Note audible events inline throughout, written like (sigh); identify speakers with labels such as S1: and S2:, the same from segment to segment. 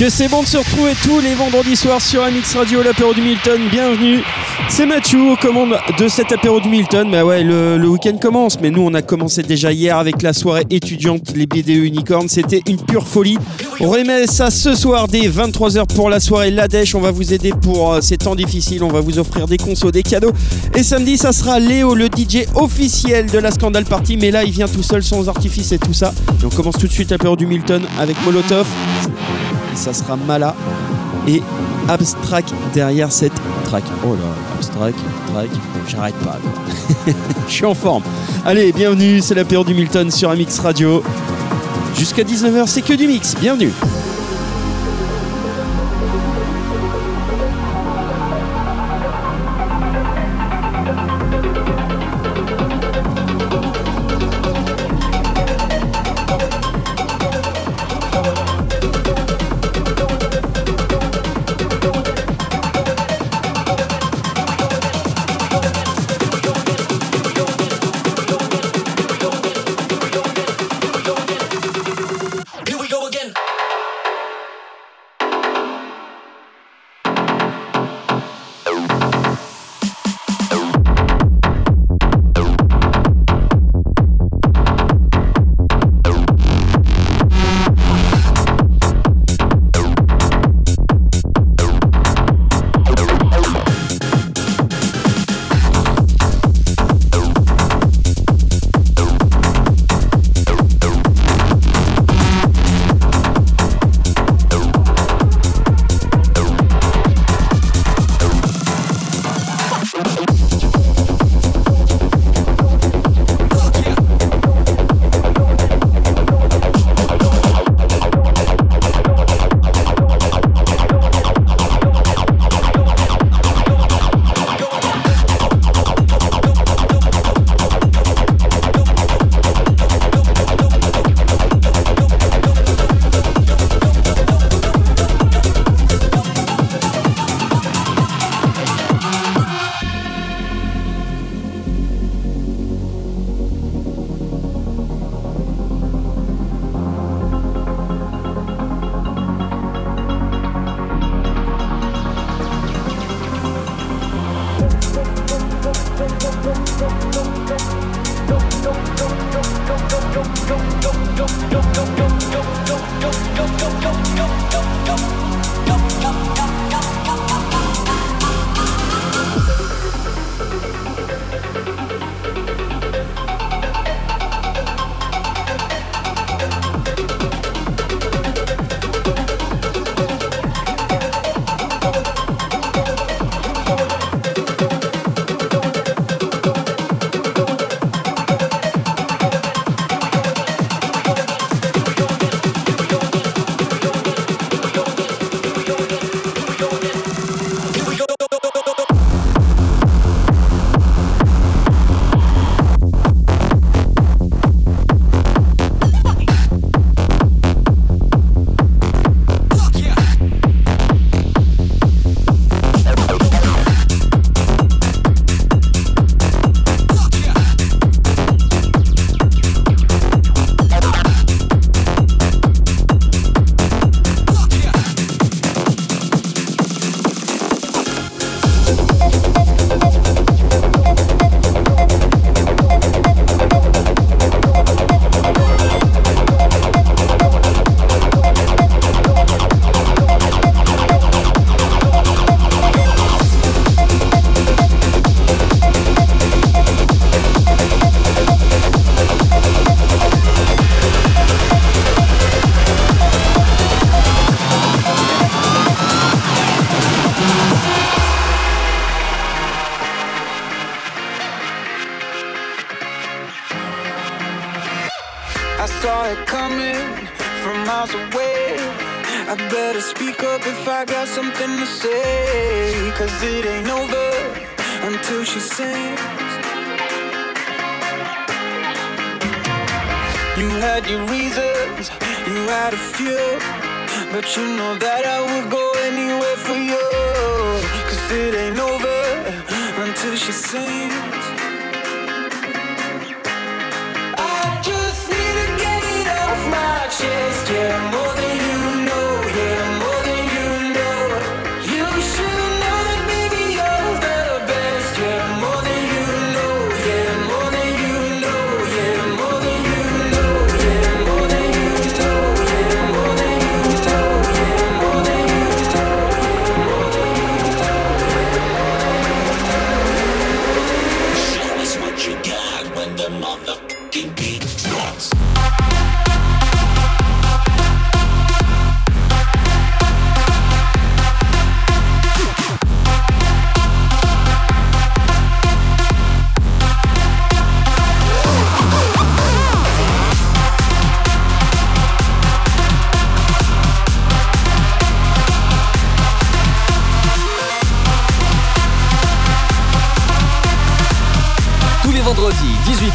S1: Que c'est bon de se retrouver tous les vendredis soirs sur MX Radio, l'apéro du Milton. Bienvenue. C'est Mathieu aux commandes de cet apéro du Milton. Bah ouais, le, week-end commence, mais nous on a commencé déjà hier avec la soirée étudiante, les BDE Unicorn. C'était une pure folie. On remet ça ce soir dès 23h pour la soirée La Dèche. On va vous aider pour euh, ces temps difficiles. On va vous offrir des consos, des cadeaux. Et samedi, ça sera Léo, le DJ officiel de la Scandale Party. Mais là, il vient tout seul, sans artifice et tout ça. Et on commence tout de suite l'apéro du Milton avec Molotov. Ça sera Mala et Abstract derrière cette track. Oh là, Abstract, track, j'arrête pas. (laughs) Je suis en forme. Allez, bienvenue, c'est l'apéro du Milton sur MX Radio. Jusqu'à 19h, c'est que du mix. Bienvenue.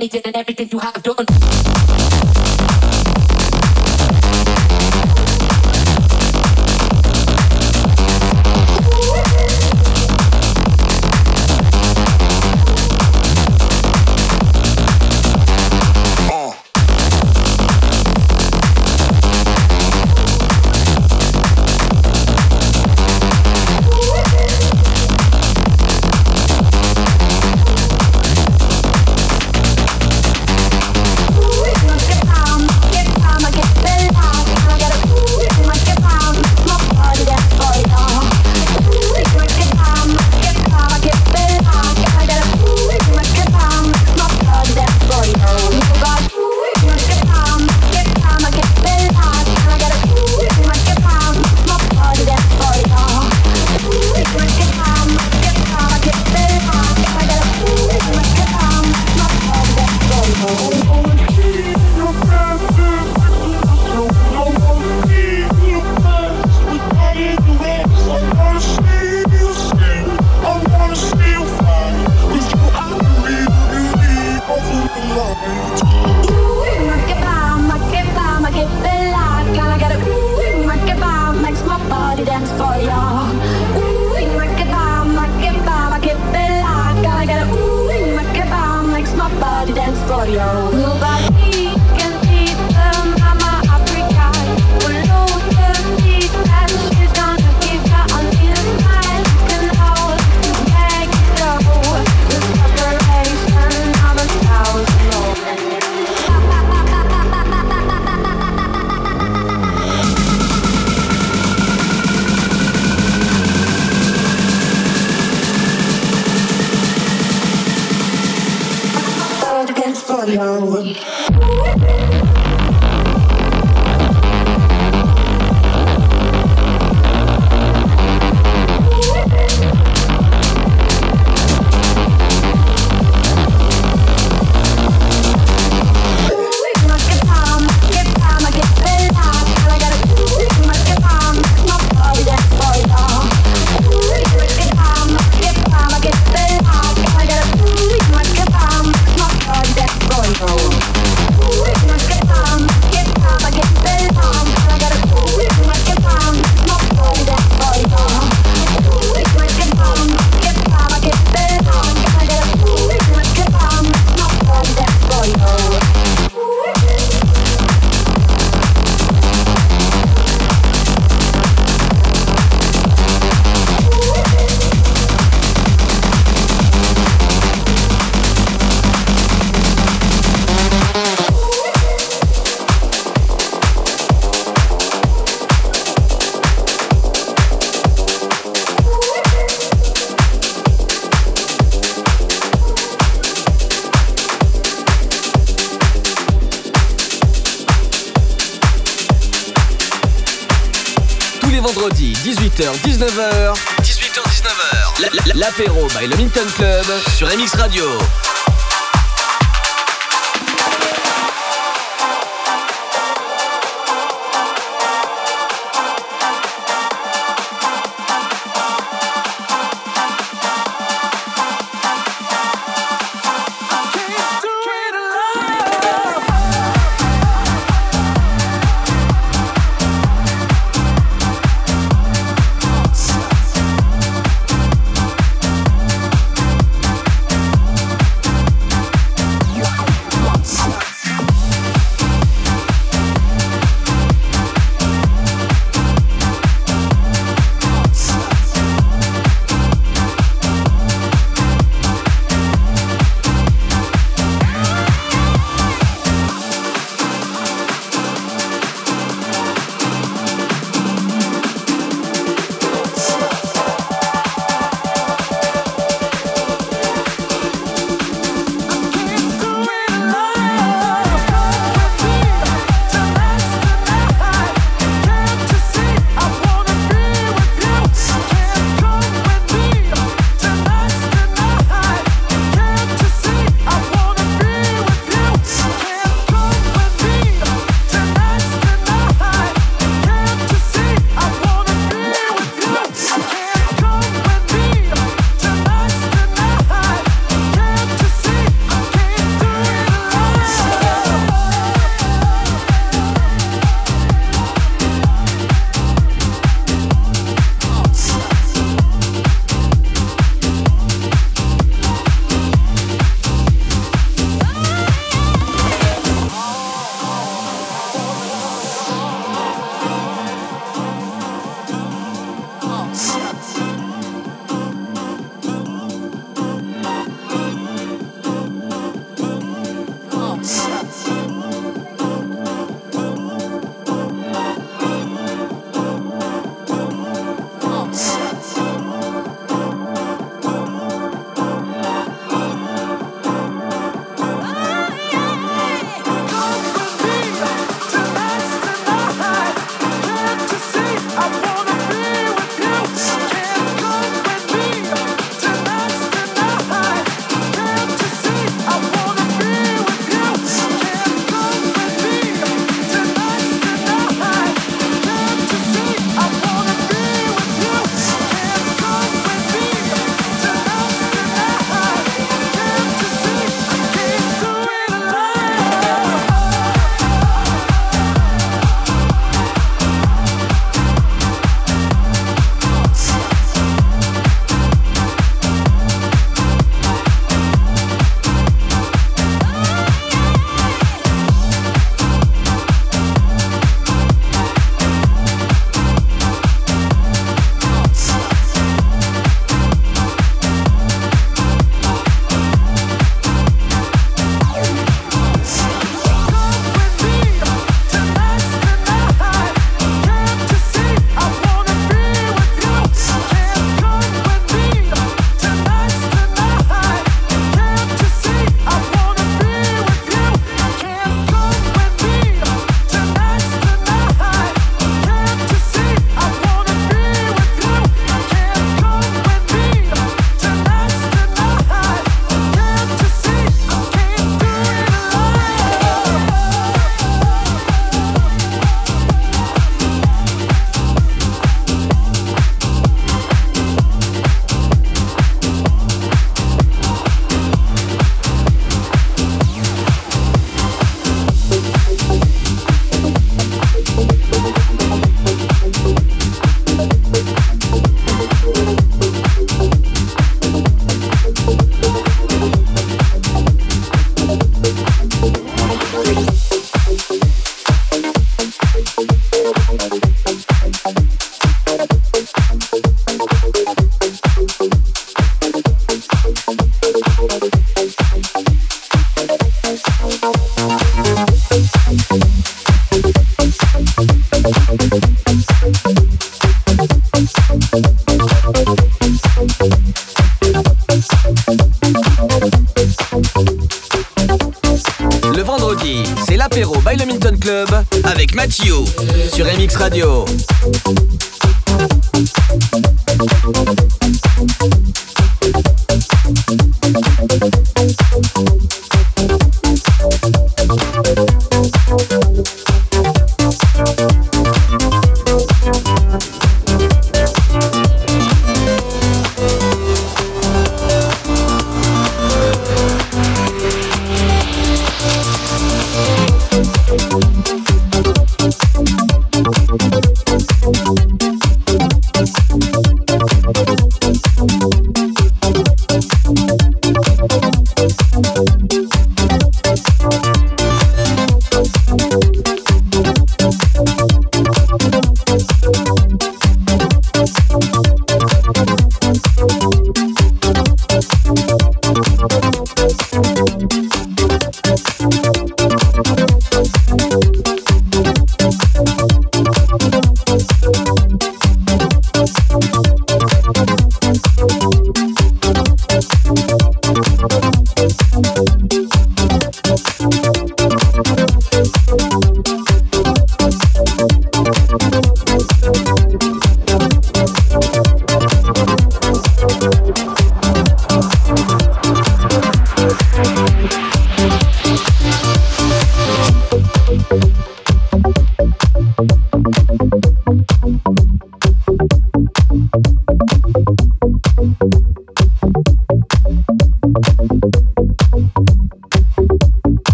S2: And everything you have done.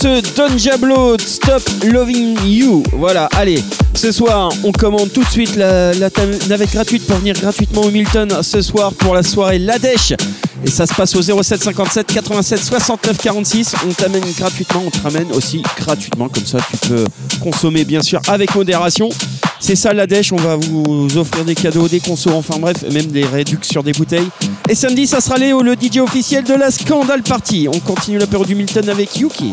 S1: Ce Don Diablo Stop Loving You. Voilà, allez,
S3: Ce soir, on commande tout de suite la, navette gratuite pour venir gratuitement au Milton ce soir pour la soirée Ladèche. Et ça se passe au 07 57 87 69 46. On t'amène gratuitement, on te ramène aussi gratuitement. Comme ça, tu peux consommer bien sûr avec modération. C'est ça la on va vous offrir des cadeaux, des consos, enfin bref, même des réductions sur des bouteilles. Et samedi, ça sera Léo, le DJ officiel de la Scandale Party. On continue l'apéro du Milton avec Yuki.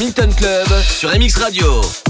S4: Milton Club sur MX Radio.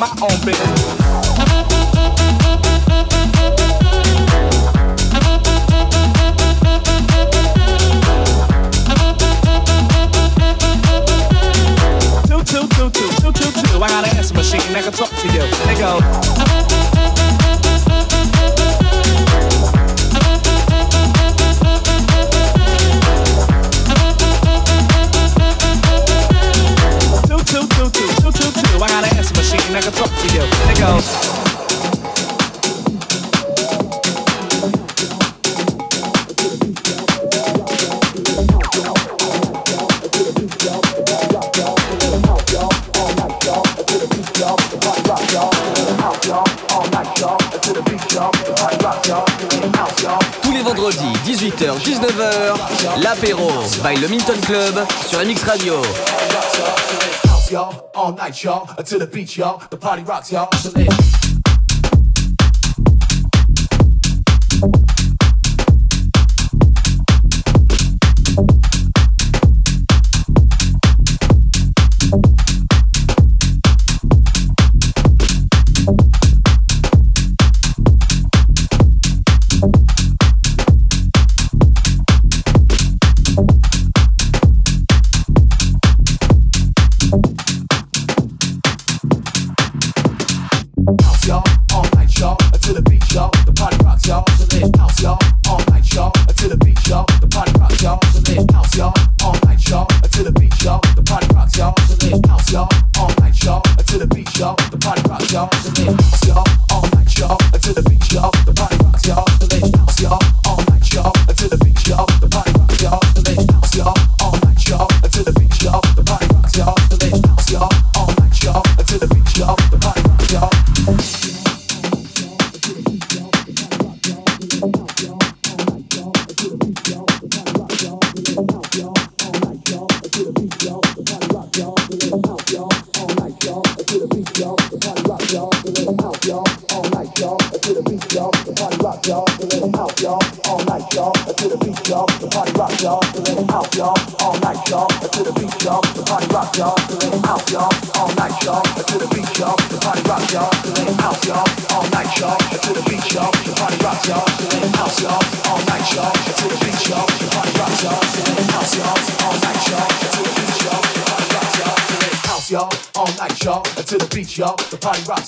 S4: my own business. two, two, two, two, two, two. I got an answer machine that can talk to you. They goes.
S5: L'apéro by Le Minton Club sur MX Radio.
S6: All night, y'all, until the beach, y'all. The party rocks, y'all.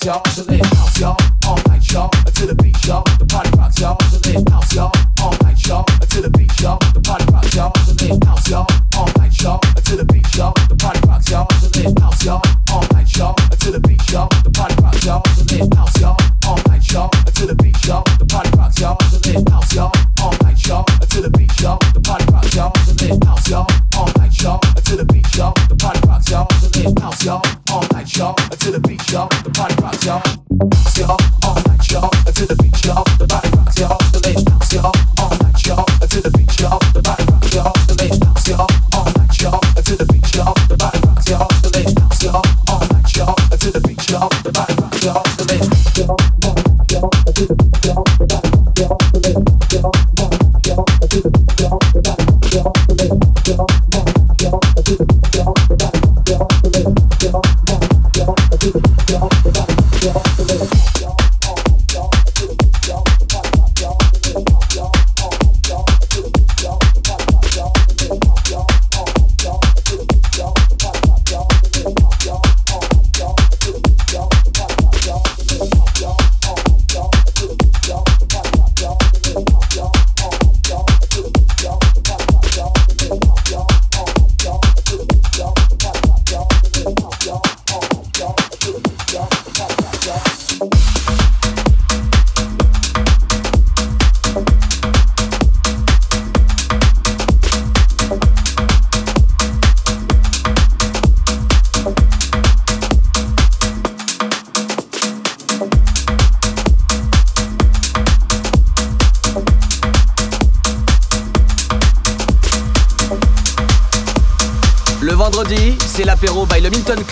S6: y'all. So
S7: let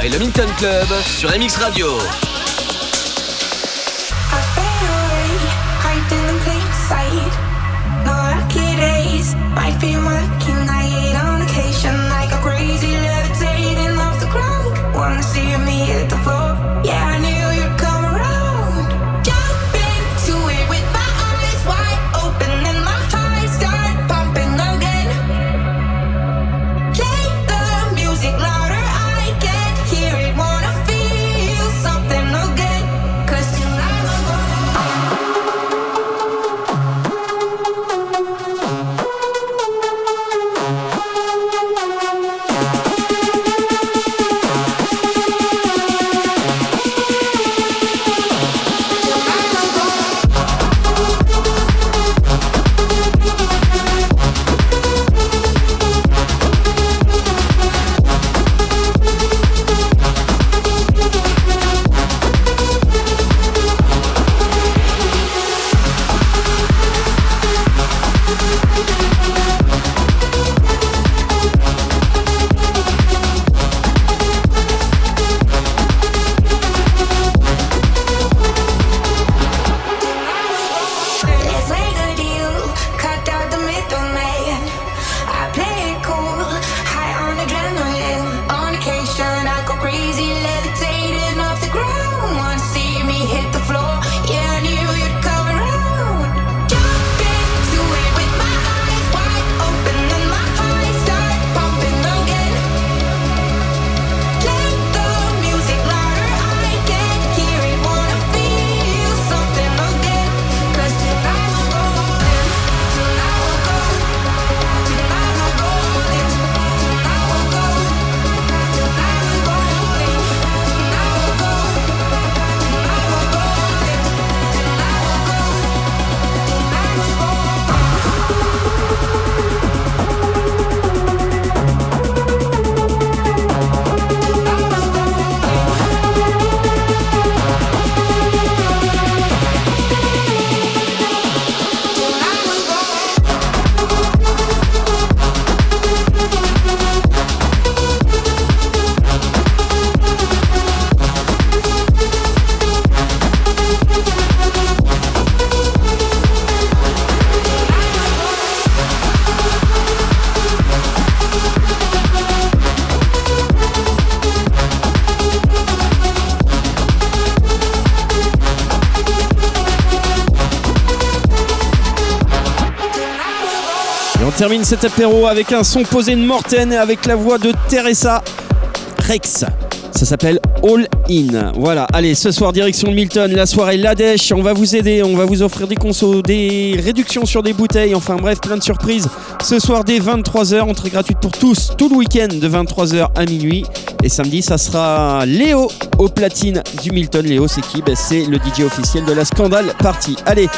S7: by Le Minton Club sur MX Radio.
S1: Termine cet apéro avec un son posé de Morten avec la voix de Teresa Rex. Ça s'appelle All In. Voilà, allez, ce soir, direction Milton, la soirée Ladèche. On va vous aider, on va vous offrir des consos, des réductions sur des bouteilles, enfin bref, plein de surprises. Ce soir, dès 23h, entrée gratuite pour tous, tout le week-end de 23h à minuit. Et samedi, ça sera Léo au platine du Milton. Léo, c'est qui? Ben, C'est le DJ officiel de la Scandale Party. Allez,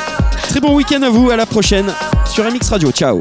S1: très bon week-end à vous, à la prochaine sur MX Radio. Ciao